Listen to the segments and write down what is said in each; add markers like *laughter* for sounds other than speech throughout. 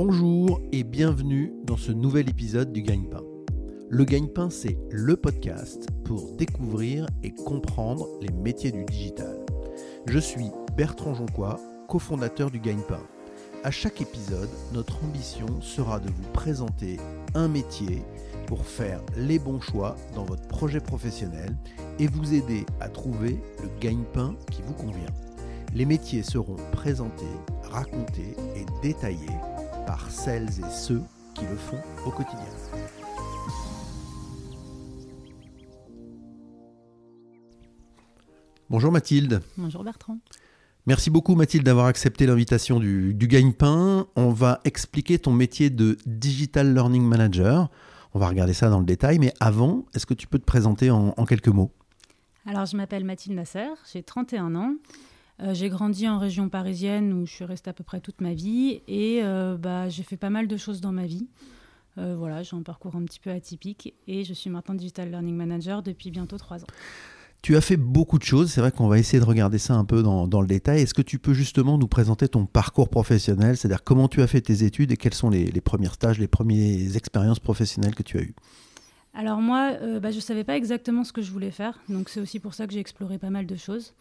Bonjour et bienvenue dans ce nouvel épisode du Gagne-Pain. Le Gagne-Pain, c'est le podcast pour découvrir et comprendre les métiers du digital. Je suis Bertrand Jonquois, cofondateur du Gagne-Pain. À chaque épisode, notre ambition sera de vous présenter un métier pour faire les bons choix dans votre projet professionnel et vous aider à trouver le gagne-pain qui vous convient. Les métiers seront présentés, racontés et détaillés par celles et ceux qui le font au quotidien. Bonjour Mathilde. Bonjour Bertrand. Merci beaucoup Mathilde d'avoir accepté l'invitation du, du Gagne-Pain. On va expliquer ton métier de Digital Learning Manager. On va regarder ça dans le détail, mais avant, est-ce que tu peux te présenter en, quelques mots? Alors, je m'appelle Mathilde Nasser, j'ai 31 ans. Euh, j'ai grandi en région parisienne où je suis restée à peu près toute ma vie et euh, bah, j'ai fait pas mal de choses dans ma vie. Euh, voilà, j'ai un parcours un petit peu atypique et je suis maintenant Digital Learning Manager depuis bientôt trois ans. Tu as fait beaucoup de choses, c'est vrai qu'on va essayer de regarder ça un peu dans, le détail. Est-ce que tu peux justement nous présenter ton parcours professionnel, c'est-à-dire comment tu as fait tes études et quels sont les, premiers stages, les premières expériences professionnelles que tu as eues? Alors moi, bah, je ne savais pas exactement ce que je voulais faire, donc c'est aussi pour ça que j'ai exploré pas mal de choses.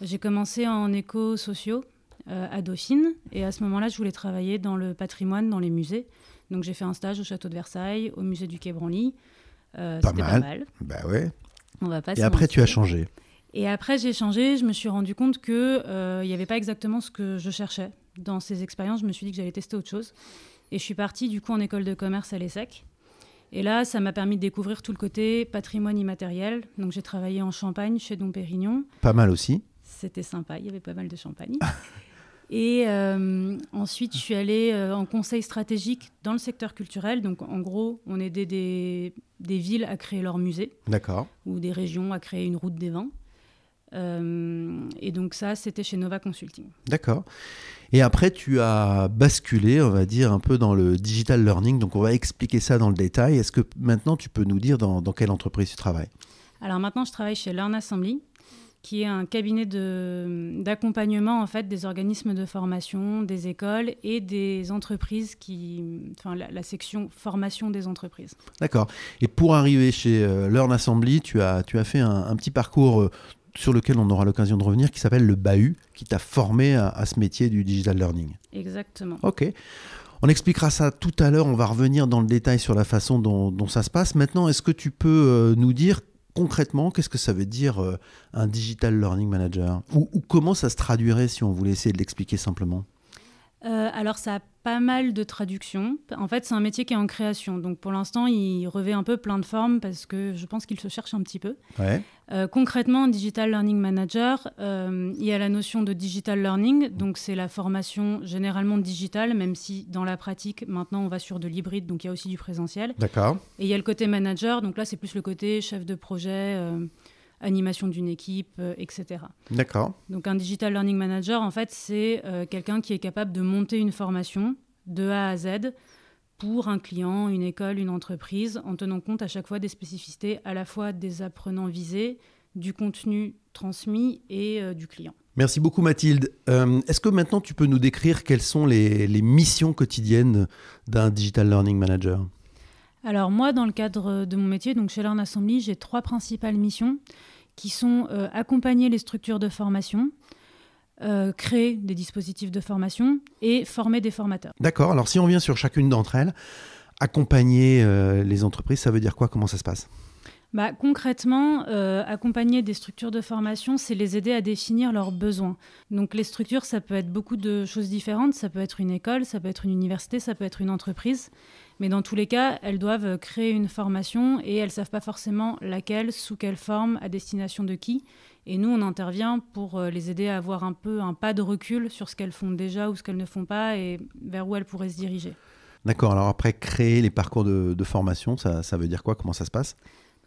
J'ai commencé en éco-sociaux euh, à Dauphine, et à ce moment-là, je voulais travailler dans le patrimoine, dans les musées. Donc j'ai fait un stage au château de Versailles, au musée du Quai Branly. Euh, pas, mal. pas mal. Bah ouais. Et après, tu as changé. Et après, j'ai changé. Je me suis rendu compte qu'il euh, n'y avait pas exactement ce que je cherchais. Dans ces expériences, je me suis dit que j'allais tester autre chose. Et je suis partie du coup en école de commerce à l'ESSEC. Et là, ça m'a permis de découvrir tout le côté patrimoine immatériel. Donc j'ai travaillé en Champagne chez Dom Pérignon. Pas mal aussi. C'était sympa, il y avait pas mal de champagne. *laughs* Et euh, ensuite, je suis allée euh, en conseil stratégique dans le secteur culturel. Donc, en gros, on aidait des, des villes à créer leur musée. D'accord. Ou des régions à créer une route des vins. Euh, et donc, ça, c'était chez Nova Consulting. D'accord. Et après, tu as basculé, on va dire, un peu dans le digital learning. Donc, on va expliquer ça dans le détail. Est-ce que maintenant, tu peux nous dire dans, dans quelle entreprise tu travailles? Alors, maintenant, je travaille chez Learn Assembly qui est un cabinet d'accompagnement en fait des organismes de formation, des écoles et des entreprises qui, enfin la, section formation des entreprises. D'accord. Et pour arriver chez euh, Learn Assembly, tu as, tu as fait un, petit parcours euh, sur lequel on aura l'occasion de revenir, qui s'appelle le BAHU, qui t'a formé à, ce métier du digital learning. Exactement. Ok. On expliquera ça tout à l'heure, on va revenir dans le détail sur la façon dont, dont ça se passe. Maintenant, est-ce que tu peux euh, nous dire concrètement, qu'est-ce que ça veut dire euh, un digital learning manager? Ou, comment ça se traduirait si on voulait essayer de l'expliquer simplement? Euh, alors ça a pas mal de traductions. En fait, c'est un métier qui est en création. Donc pour l'instant, il revêt un peu plein de formes parce que je pense qu'il se cherche un petit peu. Euh, concrètement, Digital Learning Manager, euh, il y a la notion de digital learning. Donc c'est la formation généralement digitale, même si dans la pratique, maintenant, on va sur de l'hybride. Donc il y a aussi du présentiel. D'accord. Et il y a le côté manager. Donc là, c'est plus le côté chef de projet animation d'une équipe, euh, etc. D'accord. Donc un digital learning manager, en fait, c'est euh, quelqu'un qui est capable de monter une formation de A à Z pour un client, une école, une entreprise, en tenant compte à chaque fois des spécificités à la fois des apprenants visés, du contenu transmis et euh, du client. Merci beaucoup Mathilde. Est-ce que maintenant tu peux nous décrire quelles sont les, les missions quotidiennes d'un digital learning manager? Alors moi, dans le cadre de mon métier, donc chez Learn Assembly, j'ai trois principales missions qui sont euh, accompagner les structures de formation, euh, créer des dispositifs de formation et former des formateurs. D'accord, alors si on vient sur chacune d'entre elles, accompagner euh, les entreprises, ça veut dire quoi? Comment ça se passe? Bah, concrètement, accompagner des structures de formation, c'est les aider à définir leurs besoins. Donc les structures, ça peut être beaucoup de choses différentes. Ça peut être une école, ça peut être une université, ça peut être une entreprise. Mais dans tous les cas, elles doivent créer une formation et elles ne savent pas forcément laquelle, sous quelle forme, à destination de qui. Et nous, on intervient pour euh, les aider à avoir un peu un pas de recul sur ce qu'elles font déjà ou ce qu'elles ne font pas et vers où elles pourraient se diriger. D'accord. Alors après, créer les parcours de, formation, ça, ça veut dire quoi? Comment ça se passe?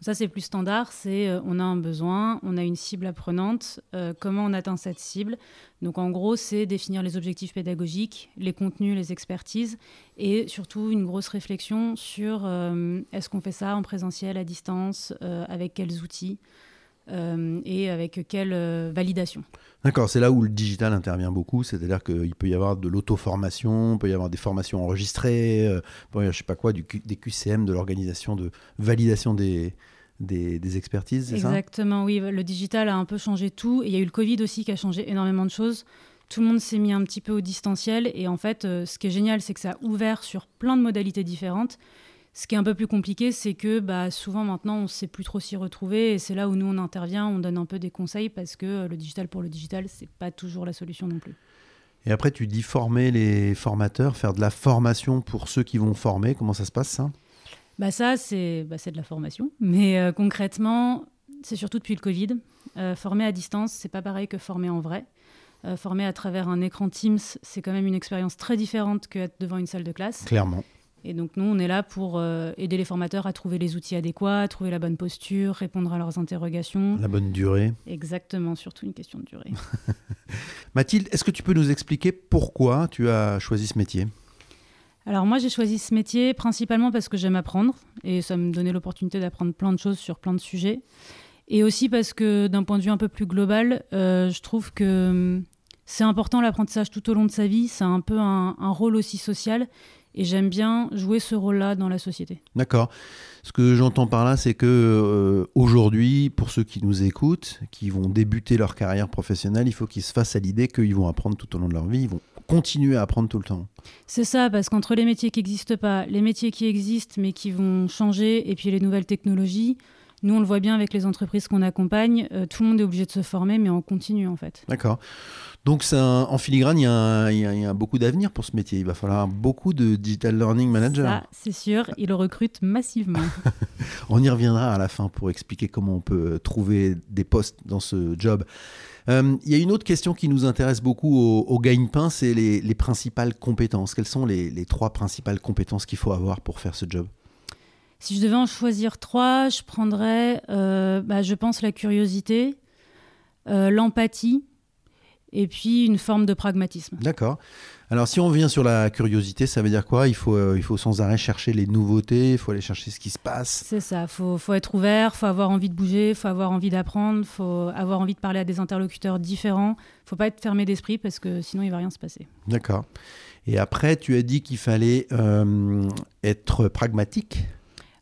Ça, c'est plus standard. C'est euh, on a un besoin, on a une cible apprenante. Euh, comment on atteint cette cible Donc, en gros, c'est définir les objectifs pédagogiques, les contenus, les expertises, et surtout une grosse réflexion sur euh, est-ce qu'on fait ça en présentiel, à distance, avec quels outils et avec quelle validation. D'accord, c'est là où le digital intervient beaucoup, c'est-à-dire qu'il peut y avoir de l'auto-formation, il peut y avoir des formations enregistrées, euh, je sais pas quoi, du, des QCM, de l'organisation de validation des, des, expertises, c'est ça? Exactement, oui, le digital a un peu changé tout, et il y a eu le Covid aussi qui a changé énormément de choses. Tout le monde s'est mis un petit peu au distanciel, et en fait, euh, ce qui est génial, c'est que ça a ouvert sur plein de modalités différentes. Ce qui est un peu plus compliqué, c'est que bah, souvent maintenant, on ne sait plus trop s'y retrouver. Et c'est là où nous, on intervient, on donne un peu des conseils parce que euh, le digital pour le digital, ce n'est pas toujours la solution non plus. Et après, tu dis former les formateurs, faire de la formation pour ceux qui vont former. Comment ça se passe, ça? Bah Ça, c'est bah, de la formation. Mais euh, concrètement, c'est surtout depuis le Covid. Euh, former à distance, c'est pas pareil que former en vrai. former à travers un écran Teams, c'est quand même une expérience très différente qu'être devant une salle de classe. Clairement. Et donc nous, on est là pour euh, aider les formateurs à trouver les outils adéquats, trouver la bonne posture, répondre à leurs interrogations. La bonne durée. Exactement, surtout une question de durée. *laughs* Mathilde, est-ce que tu peux nous expliquer pourquoi tu as choisi ce métier? Alors moi j'ai choisi ce métier principalement parce que j'aime apprendre et ça me donnait l'opportunité d'apprendre plein de choses sur plein de sujets. Et aussi parce que d'un point de vue un peu plus global, euh, je trouve que hum, c'est important l'apprentissage tout au long de sa vie, c'est un peu un, un rôle aussi social et j'aime bien jouer ce rôle-là dans la société. D'accord. Ce que j'entends par là, c'est que euh, aujourd'hui, pour ceux qui nous écoutent, qui vont débuter leur carrière professionnelle, il faut qu'ils se fassent à l'idée qu'ils vont apprendre tout au long de leur vie, ils vont continuer à apprendre tout le temps. C'est ça, parce qu'entre les métiers qui n'existent pas, les métiers qui existent mais qui vont changer, et puis les nouvelles technologies, nous, on le voit bien avec les entreprises qu'on accompagne, euh, tout le monde est obligé de se former, mais on continue en fait. D'accord. Donc en filigrane, il y, a, beaucoup d'avenir pour ce métier. Il va falloir beaucoup de digital learning manager. Ça, c'est sûr, il recrute massivement. *laughs* on y reviendra à la fin pour expliquer comment on peut trouver des postes dans ce job. Euh, il y a une autre question qui nous intéresse beaucoup au, au gagne-pain, c'est les, principales compétences. Quelles sont les, trois principales compétences qu'il faut avoir pour faire ce job? Si je devais en choisir trois, je prendrais, euh, bah, je pense, la curiosité, euh, l'empathie et puis une forme de pragmatisme. D'accord. Alors si on vient sur la curiosité, ça veut dire quoi? Il faut, euh, il faut sans arrêt chercher les nouveautés, il faut aller chercher ce qui se passe. C'est ça, il faut, faut, être ouvert, il faut avoir envie de bouger, il faut avoir envie d'apprendre, il faut avoir envie de parler à des interlocuteurs différents, il faut pas être fermé d'esprit parce que sinon il va rien se passer. D'accord. Et après, tu as dit qu'il fallait euh, être pragmatique?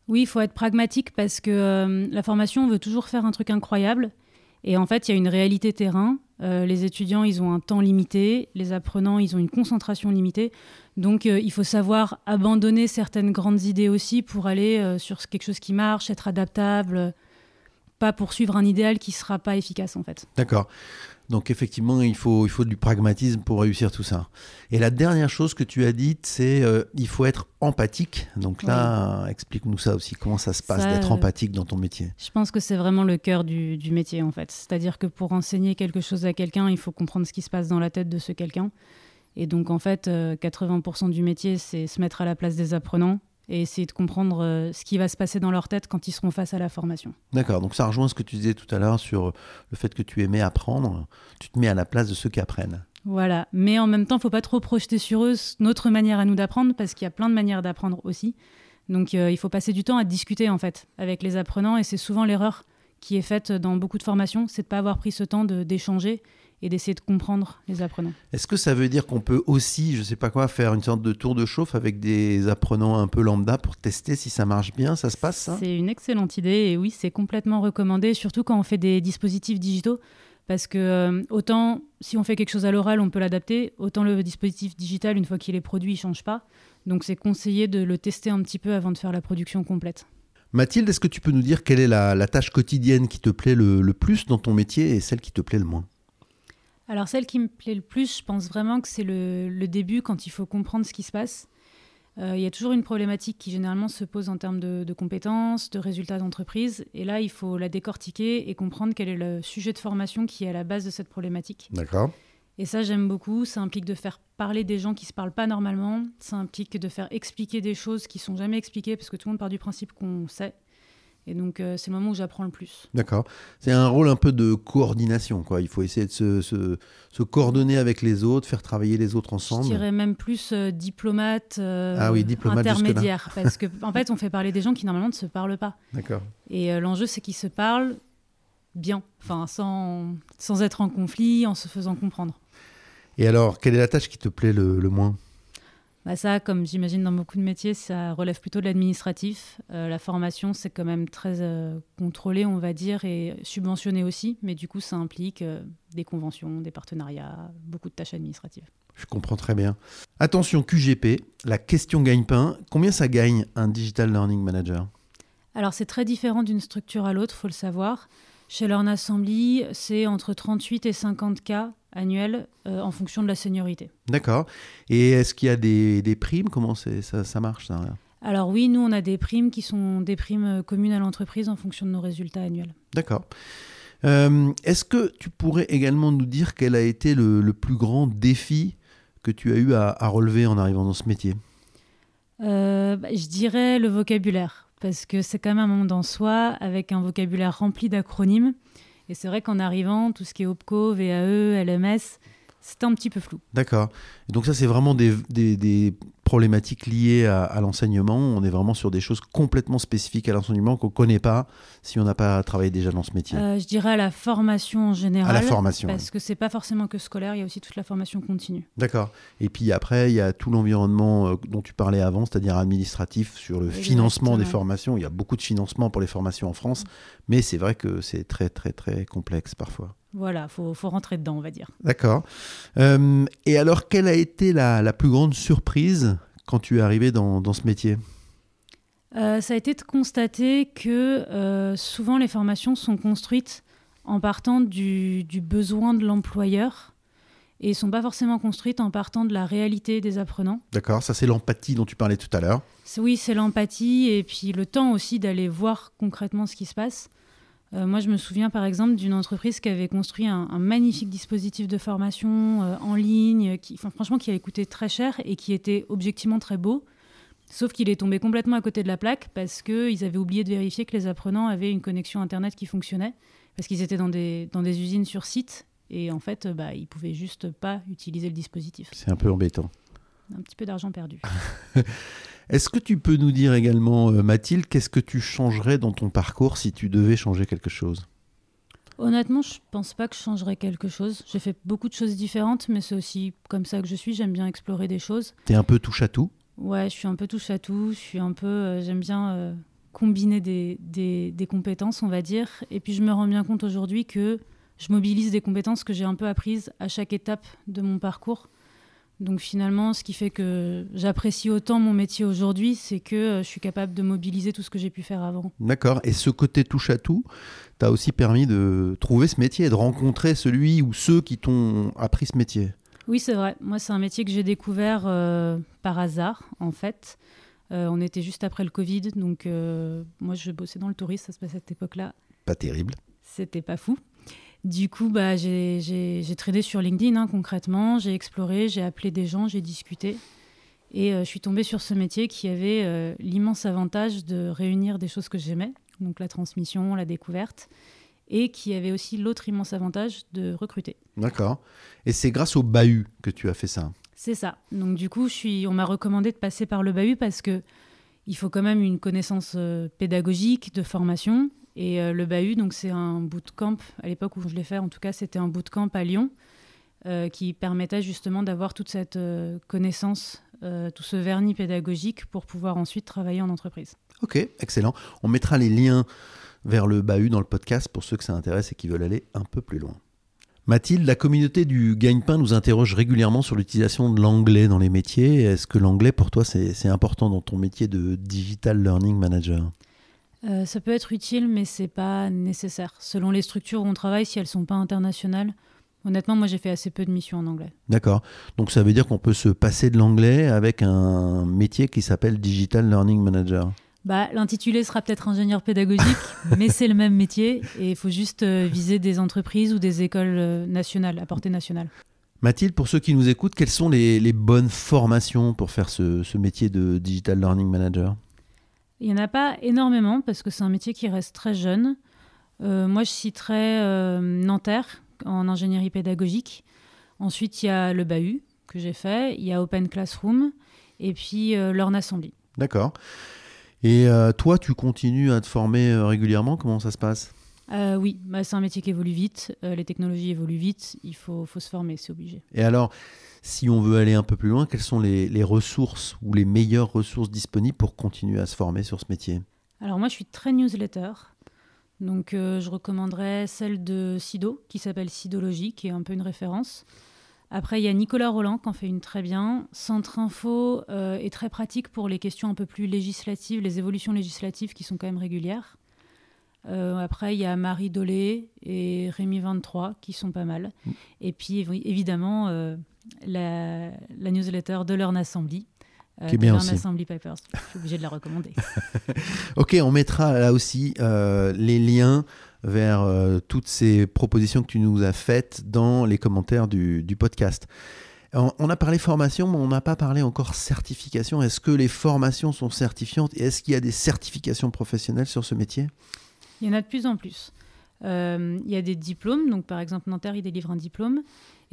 Oui, il faut être pragmatique parce que euh, la formation, on veut toujours faire un truc incroyable. Et en fait, il y a une réalité terrain. Euh, les étudiants, ils ont un temps limité. Les apprenants, ils ont une concentration limitée. Donc, euh, il faut savoir abandonner certaines grandes idées aussi pour aller sur quelque chose qui marche, être adaptable, pas poursuivre un idéal qui ne sera pas efficace en fait. D'accord. Donc effectivement, il faut, il faut du pragmatisme pour réussir tout ça. Et la dernière chose que tu as dite, c'est euh, il faut être empathique. Donc là, explique-nous ça aussi, comment ça se passe d'être euh, empathique dans ton métier? Je pense que c'est vraiment le cœur du, du métier en fait. C'est-à-dire que pour enseigner quelque chose à quelqu'un, il faut comprendre ce qui se passe dans la tête de ce quelqu'un. Et donc en fait, 80% euh, du métier, c'est se mettre à la place des apprenants et essayer de comprendre euh, ce qui va se passer dans leur tête quand ils seront face à la formation. D'accord, donc ça rejoint ce que tu disais tout à l'heure sur le fait que tu aimais apprendre, tu te mets à la place de ceux qui apprennent. Voilà, mais en même temps, il ne faut pas trop projeter sur eux notre manière à nous d'apprendre, parce qu'il y a plein de manières d'apprendre aussi. Donc euh, il faut passer du temps à discuter en fait avec les apprenants, et c'est souvent l'erreur qui est faite dans beaucoup de formations, c'est de ne pas avoir pris ce temps d'échanger et d'essayer de comprendre les apprenants. Est-ce que ça veut dire qu'on peut aussi, je ne sais pas quoi, faire une sorte de tour de chauffe avec des apprenants un peu lambda pour tester si ça marche bien Ça se passe ça? C'est une excellente idée et oui, c'est complètement recommandé, surtout quand on fait des dispositifs digitaux. Parce que euh, autant si on fait quelque chose à l'oral, on peut l'adapter, autant le dispositif digital, une fois qu'il est produit, il ne change pas. Donc c'est conseillé de le tester un petit peu avant de faire la production complète. Mathilde, est-ce que tu peux nous dire quelle est la, tâche quotidienne qui te plaît le plus dans ton métier et celle qui te plaît le moins? Alors celle qui me plaît le plus, je pense vraiment que c'est le, début quand il faut comprendre ce qui se passe. Euh, il y a toujours une problématique qui généralement se pose en termes de, compétences, de résultats d'entreprise. Et là, il faut la décortiquer et comprendre quel est le sujet de formation qui est à la base de cette problématique. D'accord. Et ça, j'aime beaucoup. Ça implique de faire parler des gens qui ne se parlent pas normalement. Ça implique de faire expliquer des choses qui sont jamais expliquées parce que tout le monde part du principe qu'on sait. Et donc, euh, c'est le moment où j'apprends le plus. D'accord. C'est un rôle un peu de coordination. Quoi. Il faut essayer de se, se, coordonner avec les autres, faire travailler les autres ensemble. Je dirais même plus euh, diplomate, euh, ah oui, diplomate intermédiaire. *laughs* parce qu'en en fait, on fait parler des gens qui normalement ne se parlent pas. D'accord. Et l'enjeu, c'est qu'ils se parlent bien, enfin, sans, sans être en conflit, en se faisant comprendre. Et alors, quelle est la tâche qui te plaît le, moins? Bah ça, comme j'imagine dans beaucoup de métiers, ça relève plutôt de l'administratif. Euh, la formation, c'est quand même très euh, contrôlé, on va dire, et subventionné aussi. Mais du coup, ça implique euh, des conventions, des partenariats, beaucoup de tâches administratives. Je comprends très bien. Attention, QGP, la question gagne-pain. Combien ça gagne un Digital Learning Manager? Alors, c'est très différent d'une structure à l'autre, faut le savoir. Chez Learn Assembly, c'est entre 38 et 50 cas annuels euh, en fonction de la seniorité. D'accord. Et est-ce qu'il y a des, primes? Comment ça, ça marche ça? Alors oui, nous, on a des primes qui sont des primes euh, communes à l'entreprise en fonction de nos résultats annuels. D'accord. Euh, est-ce que tu pourrais également nous dire quel a été le, plus grand défi que tu as eu à, relever en arrivant dans ce métier? Bah, Je dirais le vocabulaire parce que c'est quand même un monde en soi avec un vocabulaire rempli d'acronymes. Et c'est vrai qu'en arrivant, tout ce qui est OPCO, VAE, LMS, c'était un petit peu flou. D'accord. Donc ça, c'est vraiment des, des, problématiques liées à, l'enseignement. On est vraiment sur des choses complètement spécifiques à l'enseignement qu'on ne connaît pas si on n'a pas travaillé déjà dans ce métier. Euh, je dirais à la formation en général. À la formation. Parce que c'est pas forcément que scolaire, il y a aussi toute la formation continue. D'accord. Et puis après, il y a tout l'environnement euh, dont tu parlais avant, c'est-à-dire administratif sur le financement des formations. Il y a beaucoup de financement pour les formations en France, mais c'est vrai que c'est très très très complexe parfois. Voilà, faut, faut rentrer dedans, on va dire. D'accord. Euh, et alors, quelle a été la, plus grande surprise quand tu es arrivé dans, ce métier? Euh, Ça a été de constater que euh, souvent les formations sont construites en partant du, besoin de l'employeur et ne sont pas forcément construites en partant de la réalité des apprenants. D'accord, ça c'est l'empathie dont tu parlais tout à l'heure. Oui, c'est l'empathie et puis le temps aussi d'aller voir concrètement ce qui se passe. Euh, moi, je me souviens par exemple d'une entreprise qui avait construit un, magnifique dispositif de formation euh, en ligne, qui, franchement, qui avait coûté très cher et qui était objectivement très beau. Sauf qu'il est tombé complètement à côté de la plaque parce qu'ils avaient oublié de vérifier que les apprenants avaient une connexion Internet qui fonctionnait, parce qu'ils étaient dans des, dans des usines sur site et en fait, bah, ils pouvaient juste pas utiliser le dispositif. C'est un peu embêtant. Un petit peu d'argent perdu. *laughs* Est-ce que tu peux nous dire également, euh, Mathilde, qu'est-ce que tu changerais dans ton parcours si tu devais changer quelque chose? Honnêtement, je pense pas que je changerais quelque chose. J'ai fait beaucoup de choses différentes, mais c'est aussi comme ça que je suis. J'aime bien explorer des choses. Tu es un peu touche à tout? Ouais, je suis un peu touche à tout. Je suis un peu, euh, j'aime bien euh, combiner des, des, compétences, on va dire. Et puis je me rends bien compte aujourd'hui que je mobilise des compétences que j'ai un peu apprises à chaque étape de mon parcours. Donc finalement, ce qui fait que j'apprécie autant mon métier aujourd'hui, c'est que euh, je suis capable de mobiliser tout ce que j'ai pu faire avant. D'accord. Et ce côté touche à tout, t'a aussi permis de trouver ce métier et de rencontrer celui ou ceux qui t'ont appris ce métier? Oui, c'est vrai. Moi, c'est un métier que j'ai découvert euh, par hasard, en fait. Euh, on était juste après le Covid, donc moi, je bossais dans le tourisme, ça se passait à cette époque-là. Pas terrible. C'était pas fou. Du coup, bah, j'ai tradé sur LinkedIn hein, concrètement, j'ai exploré, j'ai appelé des gens, j'ai discuté. Et euh, je suis tombée sur ce métier qui avait euh, l'immense avantage de réunir des choses que j'aimais, donc la transmission, la découverte, et qui avait aussi l'autre immense avantage de recruter. D'accord. Et c'est grâce au bahut que tu as fait ça C'est ça. Donc du coup, je suis, on m'a recommandé de passer par le bahut parce que il faut quand même une connaissance euh, pédagogique, de formation, et euh, le bahut, donc c'est un bootcamp, à l'époque où je l'ai fait, en tout cas, c'était un bootcamp à Lyon, euh, qui permettait justement d'avoir toute cette euh, connaissance, tout ce vernis pédagogique pour pouvoir ensuite travailler en entreprise. Ok, excellent. On mettra les liens vers le bahut dans le podcast pour ceux que ça intéresse et qui veulent aller un peu plus loin. Mathilde, la communauté du gagne-pain nous interroge régulièrement sur l'utilisation de l'anglais dans les métiers. Est-ce que l'anglais, pour toi, c'est important dans ton métier de Digital Learning Manager? Euh, ça peut être utile, mais c'est pas nécessaire. Selon les structures où on travaille, si elles sont pas internationales, honnêtement, moi j'ai fait assez peu de missions en anglais. D'accord. Donc ça veut dire qu'on peut se passer de l'anglais avec un métier qui s'appelle Digital Learning Manager. Bah, l'intitulé sera peut-être ingénieur pédagogique, *laughs* mais c'est le même métier et il faut juste euh, viser des entreprises ou des écoles euh, nationales, à portée nationale. Mathilde, pour ceux qui nous écoutent, quelles sont les, bonnes formations pour faire ce métier de Digital Learning Manager? Il n'y en a pas énormément parce que c'est un métier qui reste très jeune. Euh, moi, je citerai euh, Nanterre en ingénierie pédagogique. Ensuite, il y a le Bahut que j'ai fait. Il y a Open Classroom et puis euh, Learn Assembly. D'accord. Et toi, tu continues à te former régulièrement? Comment ça se passe? Oui, bah, c'est un métier qui évolue vite, les technologies évoluent vite, il faut, faut se former, c'est obligé. Et alors, si on veut aller un peu plus loin, quelles sont les, les ressources ou les meilleures ressources disponibles pour continuer à se former sur ce métier? Alors moi, je suis très newsletter. Donc euh, je recommanderais celle de Sido, qui s'appelle Sidologie, qui est un peu une référence. Après, il y a Nicolas Roland qui en fait une très bien. Centre Info euh, est très pratique pour les questions un peu plus législatives, les évolutions législatives qui sont quand même régulières. Euh, après, il y a Marie Dolé et Rémi 23 qui sont pas mal. Mm. Et puis, évidemment, la, newsletter de Learn Assembly. Euh, qui est bien aussi. Assembly Papers. Je suis obligé de la recommander. *laughs* ok, on mettra là aussi euh, les liens vers euh, toutes ces propositions que tu nous as faites dans les commentaires du, du podcast. On, a parlé formation, mais on n'a pas parlé encore certification. Est-ce que les formations sont certifiantes et est-ce qu'il y a des certifications professionnelles sur ce métier? Il y en a de plus en plus. il y a des diplômes, donc par exemple Nanterre, il délivre un diplôme.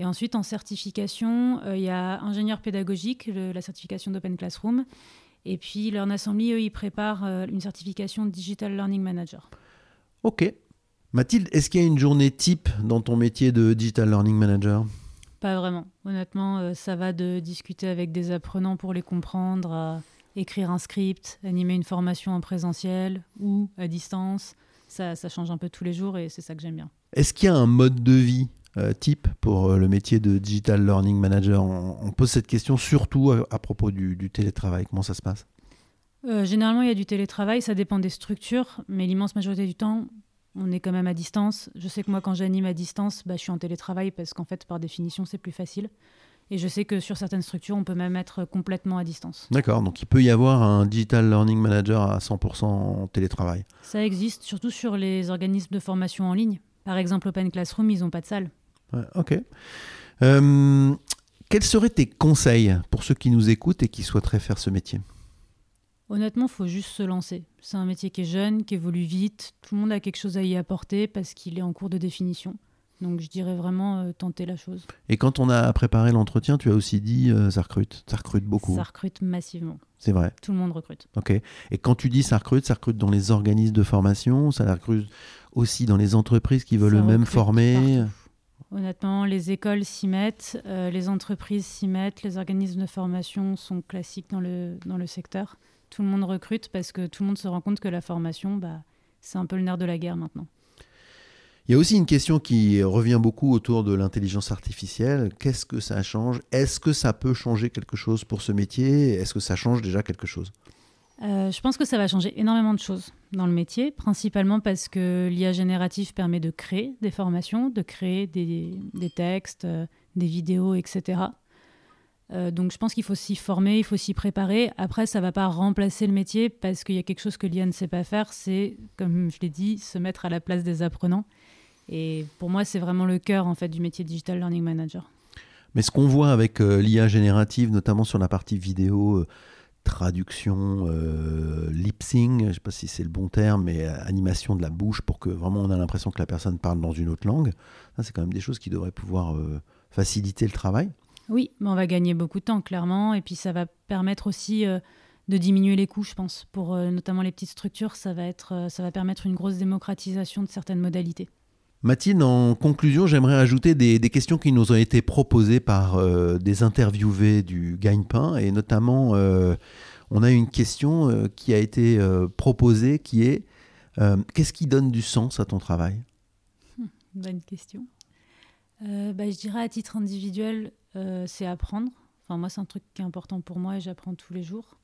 Et ensuite, en certification, euh, il y a ingénieur pédagogique, la certification d'Open Classroom. Et puis, Learn Assembly, eux, ils préparent euh, une certification Digital Learning Manager. Ok. Mathilde, est-ce qu'il y a une journée type dans ton métier de Digital Learning Manager? Pas vraiment. Honnêtement, euh, ça va de discuter avec des apprenants pour les comprendre, à écrire un script, animer une formation en présentiel ou à distance. Ça, ça change un peu tous les jours et c'est ça que j'aime bien. Est-ce qu'il y a un mode de vie euh, type pour euh, le métier de Digital Learning Manager on, pose cette question surtout à, propos du, télétravail. Comment ça se passe? Euh, Généralement, il y a du télétravail, ça dépend des structures, mais l'immense majorité du temps, on est quand même à distance. Je sais que moi, quand j'anime à distance, bah, je suis en télétravail parce qu'en fait, par définition, c'est plus facile. Et je sais que sur certaines structures, on peut même être complètement à distance. D'accord, donc il peut y avoir un Digital Learning Manager à 100% en télétravail. Ça existe, surtout sur les organismes de formation en ligne. Par exemple, Open Classroom, ils n'ont pas de salle ok. Euh, quels seraient tes conseils pour ceux qui nous écoutent et qui souhaiteraient faire ce métier? Honnêtement, il faut juste se lancer. C'est un métier qui est jeune, qui évolue vite. Tout le monde a quelque chose à y apporter parce qu'il est en cours de définition. Donc je dirais vraiment euh, tenter la chose. Et quand on a préparé l'entretien, tu as aussi dit euh, ça recrute. Ça recrute beaucoup. Ça recrute massivement. C'est vrai. Tout le monde recrute. Ok. Et quand tu dis ça recrute, ça recrute dans les organismes de formation, ça recrute aussi dans les entreprises qui veulent eux-mêmes former. Honnêtement, les écoles s'y mettent, euh, les entreprises s'y mettent, les organismes de formation sont classiques dans le, dans le secteur. Tout le monde recrute parce que tout le monde se rend compte que la formation, bah, c'est un peu le nerf de la guerre maintenant. Il y a aussi une question qui revient beaucoup autour de l'intelligence artificielle. Qu'est-ce que ça change? Est-ce que ça peut changer quelque chose pour ce métier? Est-ce que ça change déjà quelque chose? Euh, je pense que ça va changer énormément de choses dans le métier, principalement parce que l'IA générative permet de créer des formations, de créer des, textes, euh, des vidéos, etc. Euh, donc je pense qu'il faut s'y former, il faut s'y préparer. Après, ça ne va pas remplacer le métier parce qu'il y a quelque chose que l'IA ne sait pas faire, c'est, comme je l'ai dit, se mettre à la place des apprenants. Et pour moi, c'est vraiment le cœur en fait du métier Digital Learning Manager. Mais ce qu'on voit avec l'IA générative, notamment sur la partie vidéo, traduction, euh, lip sync, je ne sais pas si c'est le bon terme, mais euh, animation de la bouche pour que vraiment on a l'impression que la personne parle dans une autre langue. c'est quand même des choses qui devraient pouvoir euh, faciliter le travail. Oui, mais on va gagner beaucoup de temps, clairement, et puis ça va permettre aussi de diminuer les coûts, je pense. Pour notamment les petites structures, ça va, être, ça va permettre une grosse démocratisation de certaines modalités. Mathilde, en conclusion, j'aimerais ajouter des, questions qui nous ont été proposées par euh, des interviewés du Gagne-Pain, et notamment, euh, on a une question euh, qui a été proposée qui est qu'est-ce qui donne du sens à ton travail? Hum, Bonne question. Bah, je dirais à titre individuel, c'est apprendre. Enfin, moi, c'est un truc qui est important pour moi et j'apprends tous les jours.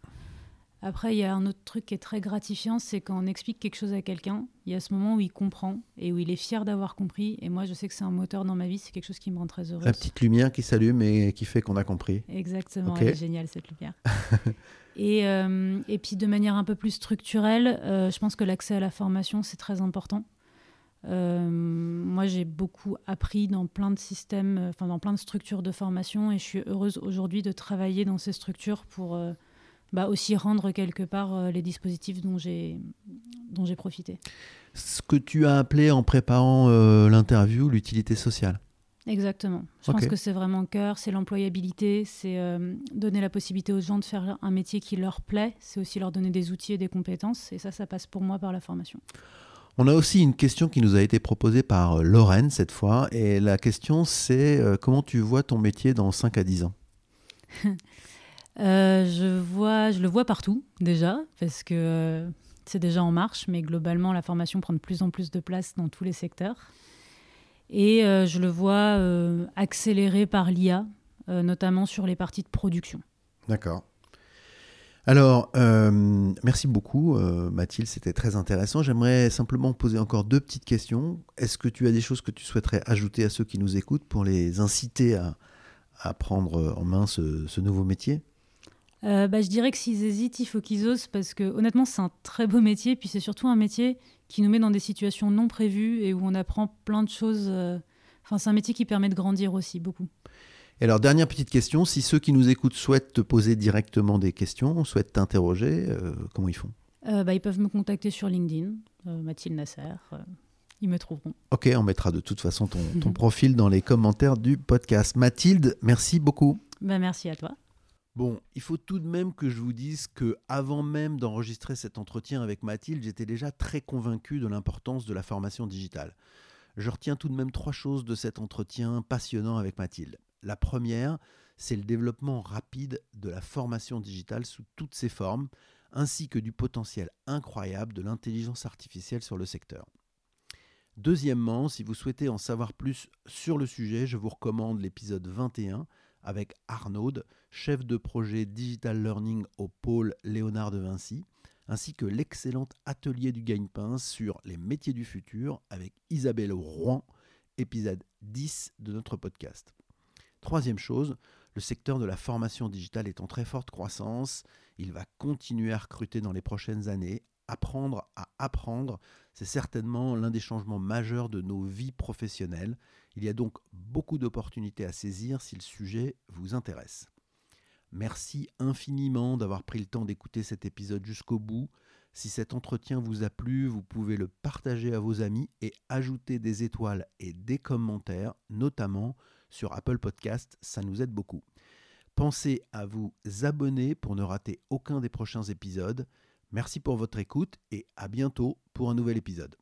Après, il y a un autre truc qui est très gratifiant, c'est quand on explique quelque chose à quelqu'un, il y a ce moment où il comprend et où il est fier d'avoir compris. Et moi, je sais que c'est un moteur dans ma vie, c'est quelque chose qui me rend très heureuse. La petite lumière qui s'allume et qui fait qu'on a compris. Exactement, elle est géniale cette lumière. *laughs* et, euh, et, puis de manière un peu plus structurelle, euh, je pense que l'accès à la formation, c'est très important. Euh, moi, j'ai beaucoup appris dans plein de systèmes, enfin dans plein de structures de formation et je suis heureuse aujourd'hui de travailler dans ces structures pour bah, aussi rendre quelque part euh, les dispositifs dont j'ai dont j'ai profité. Ce que tu as appelé en préparant euh, l'interview l'utilité sociale. Exactement. Je pense que c'est vraiment cœur, c'est l'employabilité, c'est euh, donner la possibilité aux gens de faire un métier qui leur plaît, c'est aussi leur donner des outils et des compétences, et ça, ça passe pour moi par la formation. On a aussi une question qui nous a été proposée par Lorraine cette fois. Et la question, c'est comment tu vois ton métier dans 5 à 10 ans? *laughs* Je, vois, je le vois partout déjà, parce que c'est déjà en marche, mais globalement, la formation prend de plus en plus de place dans tous les secteurs. Et euh, je le vois euh, accéléré par l'IA, euh, notamment sur les parties de production. D'accord. Alors, merci beaucoup Mathilde, c'était très intéressant. J'aimerais simplement poser encore deux petites questions. Est-ce que tu as des choses que tu souhaiterais ajouter à ceux qui nous écoutent pour les inciter à, prendre en main ce nouveau métier? Euh, bah, je dirais que s'ils hésitent, il faut qu'ils osent parce que honnêtement, c'est un très beau métier. Puis c'est surtout un métier qui nous met dans des situations non prévues et où on apprend plein de choses. Euh, enfin, c'est un métier qui permet de grandir aussi beaucoup. Et alors, dernière petite question si ceux qui nous écoutent souhaitent te poser directement des questions, souhaitent t'interroger, euh, comment ils font? Bah, Ils peuvent me contacter sur LinkedIn, Mathilde Nasser. ils me trouveront. Ok, on mettra de toute façon ton, ton *laughs* profil dans les commentaires du podcast. Mathilde, merci beaucoup. Bah, merci à toi. Bon, il faut tout de même que je vous dise que avant même d'enregistrer cet entretien avec Mathilde, j'étais déjà très convaincu de l'importance de la formation digitale. Je retiens tout de même trois choses de cet entretien passionnant avec Mathilde. La première, c'est le développement rapide de la formation digitale sous toutes ses formes, ainsi que du potentiel incroyable de l'intelligence artificielle sur le secteur. Deuxièmement, si vous souhaitez en savoir plus sur le sujet, je vous recommande l'épisode 21 avec Arnaud, chef de projet Digital Learning au pôle Léonard de Vinci, ainsi que l'excellent atelier du gagne-pain sur les métiers du futur avec Isabelle Rouen, épisode 10 de notre podcast. Troisième chose, le secteur de la formation digitale est en très forte croissance. Il va continuer à recruter dans les prochaines années. Apprendre à apprendre, c'est certainement l'un des changements majeurs de nos vies professionnelles. Il y a donc beaucoup d'opportunités à saisir si le sujet vous intéresse. Merci infiniment d'avoir pris le temps d'écouter cet épisode jusqu'au bout. Si cet entretien vous a plu, vous pouvez le partager à vos amis et ajouter des étoiles et des commentaires, notamment sur Apple Podcast, ça nous aide beaucoup. Pensez à vous abonner pour ne rater aucun des prochains épisodes. Merci pour votre écoute et à bientôt pour un nouvel épisode.